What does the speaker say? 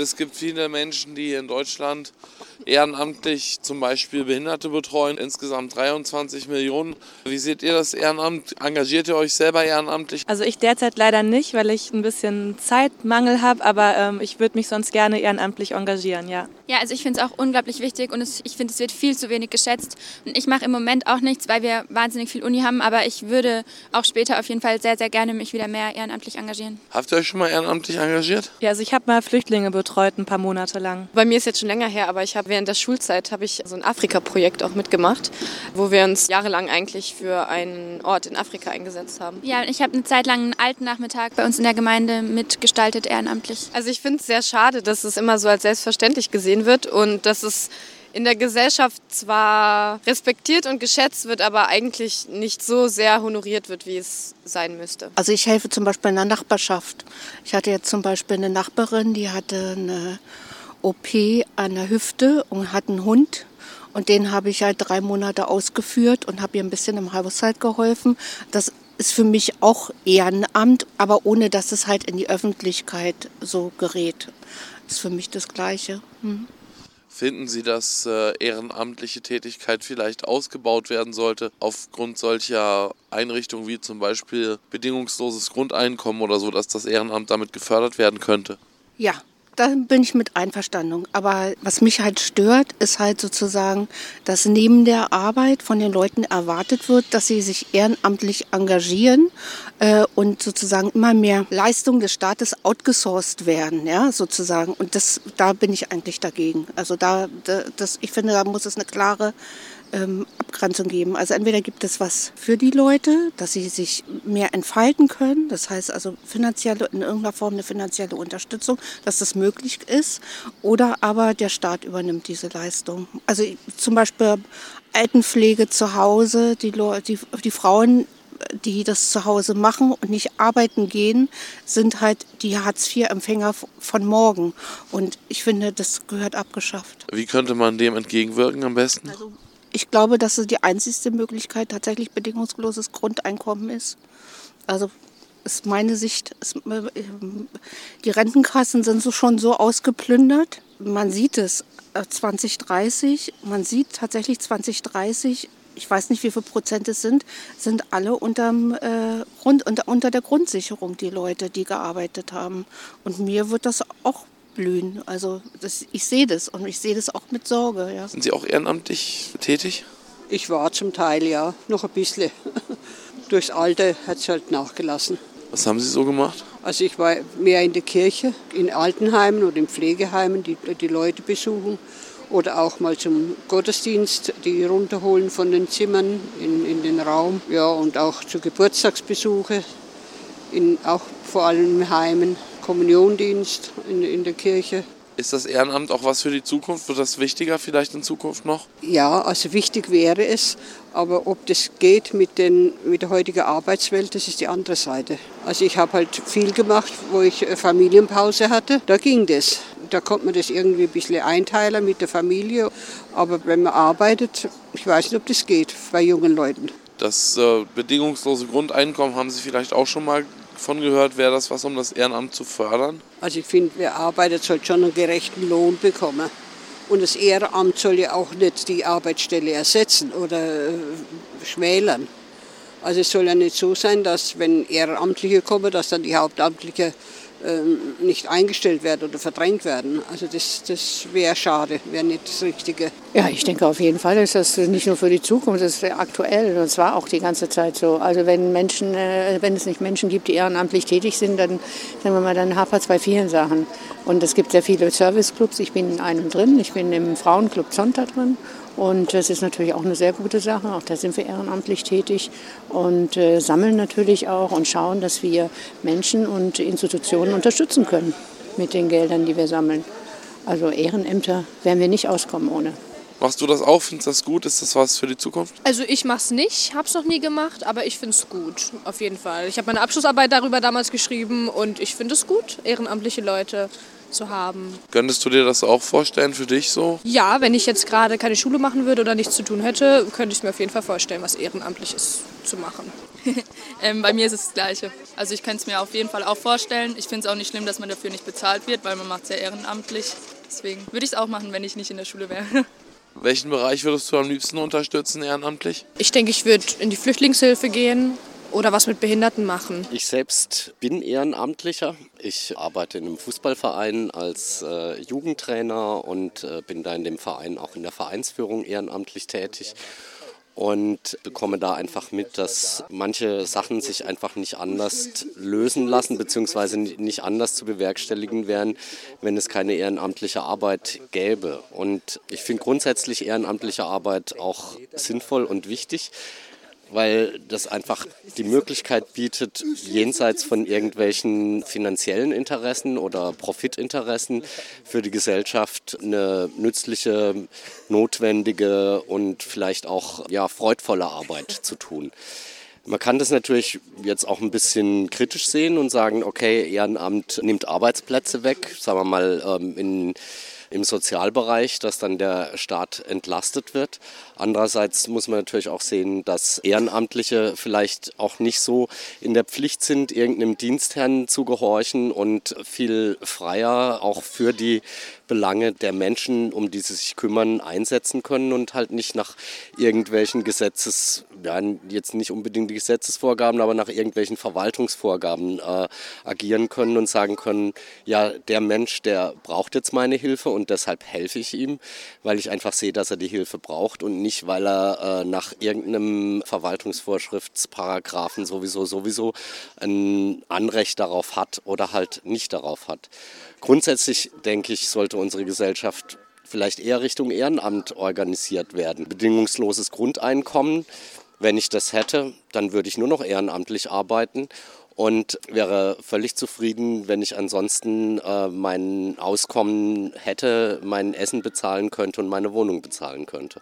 Es gibt viele Menschen, die in Deutschland ehrenamtlich zum Beispiel Behinderte betreuen, insgesamt 23 Millionen. Wie seht ihr das Ehrenamt? Engagiert ihr euch selber ehrenamtlich? Also ich derzeit leider nicht, weil ich ein bisschen Zeitmangel habe, aber ähm, ich würde mich sonst gerne ehrenamtlich engagieren, ja. Ja, also ich finde es auch unglaublich wichtig und es, ich finde, es wird viel zu wenig geschätzt. Und ich mache im Moment auch nichts, weil wir wahnsinnig viel Uni haben, aber ich würde auch später auf jeden Fall sehr, sehr gerne mich wieder mehr ehrenamtlich engagieren. Habt ihr euch schon mal ehrenamtlich engagiert? Ja, also ich habe mal Flüchtlinge betreut, ein paar Monate lang. Bei mir ist jetzt schon länger her, aber ich habe während der Schulzeit habe ich so ein Afrika-Projekt auch mitgemacht, wo wir uns jahrelang eigentlich für einen Ort in Afrika eingesetzt haben. Ja, ich habe eine Zeit lang einen alten Nachmittag bei uns in der Gemeinde mitgestaltet, ehrenamtlich. Also ich finde es sehr schade, dass es immer so als selbstverständlich gesehen wird und dass es in der Gesellschaft zwar respektiert und geschätzt wird, aber eigentlich nicht so sehr honoriert wird, wie es sein müsste. Also ich helfe zum Beispiel in der Nachbarschaft. Ich hatte jetzt zum Beispiel eine Nachbarin, die hatte eine OP an der Hüfte und hat einen Hund. Und den habe ich halt drei Monate ausgeführt und habe ihr ein bisschen im Haushalt geholfen. Das ist für mich auch Ehrenamt, aber ohne dass es halt in die Öffentlichkeit so gerät. Ist für mich das Gleiche. Hm. Finden Sie, dass äh, ehrenamtliche Tätigkeit vielleicht ausgebaut werden sollte aufgrund solcher Einrichtungen wie zum Beispiel bedingungsloses Grundeinkommen oder so, dass das Ehrenamt damit gefördert werden könnte? Ja, da bin ich mit einverstanden. Aber was mich halt stört, ist halt sozusagen, dass neben der Arbeit von den Leuten erwartet wird, dass sie sich ehrenamtlich engagieren äh, und sozusagen immer mehr Leistungen des Staates outgesourced werden, ja, sozusagen. Und das, da bin ich eigentlich dagegen. Also da, das, ich finde, da muss es eine klare ähm, Abgrenzung geben. Also entweder gibt es was für die Leute, dass sie sich mehr entfalten können, das heißt also finanzielle, in irgendeiner Form eine finanzielle Unterstützung, dass das möglich ist, oder aber der Staat übernimmt diese Leistung. Also zum Beispiel Altenpflege zu Hause, die, die, die Frauen die das zu Hause machen und nicht arbeiten gehen, sind halt die Hartz-IV-Empfänger von morgen. Und ich finde, das gehört abgeschafft. Wie könnte man dem entgegenwirken am besten? Also ich glaube, dass es die einzigste Möglichkeit tatsächlich bedingungsloses Grundeinkommen ist. Also ist meine Sicht, ist, äh, die Rentenkassen sind so schon so ausgeplündert. Man sieht es 2030, äh, man sieht tatsächlich 2030, ich weiß nicht, wie viel Prozent es sind, sind alle unterm, äh, Grund, unter, unter der Grundsicherung, die Leute, die gearbeitet haben. Und mir wird das auch blühen. Also das, ich sehe das und ich sehe das auch mit Sorge. Ja. Sind Sie auch ehrenamtlich tätig? Ich war zum Teil ja, noch ein bisschen. Durchs Alter hat es halt nachgelassen. Was haben Sie so gemacht? Also ich war mehr in der Kirche, in Altenheimen oder in Pflegeheimen, die die Leute besuchen. Oder auch mal zum Gottesdienst, die runterholen von den Zimmern in, in den Raum. Ja, und auch zu Geburtstagsbesuche, in, auch vor allem in Heimen. Kommuniondienst in, in der Kirche. Ist das Ehrenamt auch was für die Zukunft? Wird das wichtiger vielleicht in Zukunft noch? Ja, also wichtig wäre es, aber ob das geht mit, den, mit der heutigen Arbeitswelt, das ist die andere Seite. Also ich habe halt viel gemacht, wo ich Familienpause hatte, da ging das. Da konnte man das irgendwie ein bisschen einteilen mit der Familie, aber wenn man arbeitet, ich weiß nicht, ob das geht bei jungen Leuten. Das äh, bedingungslose Grundeinkommen haben Sie vielleicht auch schon mal von gehört, wäre das was, um das Ehrenamt zu fördern? Also ich finde, wer arbeitet, sollte schon einen gerechten Lohn bekommen. Und das Ehrenamt soll ja auch nicht die Arbeitsstelle ersetzen oder äh, schmälern. Also es soll ja nicht so sein, dass wenn Ehrenamtliche kommen, dass dann die Hauptamtliche nicht eingestellt werden oder verdrängt werden. Also das, das wäre schade, wäre nicht das Richtige. Ja, ich denke auf jeden Fall ist das nicht nur für die Zukunft, das ist aktuell und zwar auch die ganze Zeit so. Also wenn Menschen, äh, wenn es nicht Menschen gibt, die ehrenamtlich tätig sind, dann sagen wir mal, dann hapert es bei vielen Sachen. Und es gibt sehr viele Serviceclubs. Ich bin in einem drin, ich bin im Frauenclub Zonta drin und das ist natürlich auch eine sehr gute Sache. Auch da sind wir ehrenamtlich tätig und äh, sammeln natürlich auch und schauen, dass wir Menschen und Institutionen unterstützen können mit den Geldern, die wir sammeln. Also Ehrenämter werden wir nicht auskommen ohne. Machst du das auch? Findest du das gut? Ist das was für die Zukunft? Also ich mache es nicht, habe es noch nie gemacht, aber ich finde es gut, auf jeden Fall. Ich habe meine Abschlussarbeit darüber damals geschrieben und ich finde es gut, ehrenamtliche Leute zu haben. Könntest du dir das auch vorstellen für dich so? Ja, wenn ich jetzt gerade keine Schule machen würde oder nichts zu tun hätte, könnte ich mir auf jeden Fall vorstellen, was Ehrenamtliches zu machen. ähm, bei mir ist es das Gleiche. Also ich könnte es mir auf jeden Fall auch vorstellen. Ich finde es auch nicht schlimm, dass man dafür nicht bezahlt wird, weil man macht es ja ehrenamtlich. Deswegen würde ich es auch machen, wenn ich nicht in der Schule wäre. Welchen Bereich würdest du am liebsten unterstützen ehrenamtlich? Ich denke, ich würde in die Flüchtlingshilfe gehen oder was mit Behinderten machen. Ich selbst bin Ehrenamtlicher. Ich arbeite in einem Fußballverein als äh, Jugendtrainer und äh, bin da in dem Verein auch in der Vereinsführung ehrenamtlich tätig und bekomme da einfach mit, dass manche Sachen sich einfach nicht anders lösen lassen, beziehungsweise nicht anders zu bewerkstelligen wären, wenn es keine ehrenamtliche Arbeit gäbe. Und ich finde grundsätzlich ehrenamtliche Arbeit auch sinnvoll und wichtig weil das einfach die Möglichkeit bietet, jenseits von irgendwelchen finanziellen Interessen oder Profitinteressen für die Gesellschaft eine nützliche, notwendige und vielleicht auch ja, freudvolle Arbeit zu tun. Man kann das natürlich jetzt auch ein bisschen kritisch sehen und sagen, okay, Ehrenamt nimmt Arbeitsplätze weg, sagen wir mal ähm, in im Sozialbereich, dass dann der Staat entlastet wird. Andererseits muss man natürlich auch sehen, dass Ehrenamtliche vielleicht auch nicht so in der Pflicht sind, irgendeinem Dienstherrn zu gehorchen und viel freier auch für die Belange der Menschen, um die sie sich kümmern, einsetzen können und halt nicht nach irgendwelchen Gesetzes, ja, jetzt nicht unbedingt Gesetzesvorgaben, aber nach irgendwelchen Verwaltungsvorgaben äh, agieren können und sagen können, ja, der Mensch, der braucht jetzt meine Hilfe und deshalb helfe ich ihm, weil ich einfach sehe, dass er die Hilfe braucht und nicht, weil er äh, nach irgendeinem Verwaltungsvorschriftsparagraphen sowieso sowieso ein Anrecht darauf hat oder halt nicht darauf hat. Grundsätzlich denke ich, sollte unsere Gesellschaft vielleicht eher Richtung Ehrenamt organisiert werden. Bedingungsloses Grundeinkommen, wenn ich das hätte, dann würde ich nur noch ehrenamtlich arbeiten und wäre völlig zufrieden, wenn ich ansonsten äh, mein Auskommen hätte, mein Essen bezahlen könnte und meine Wohnung bezahlen könnte.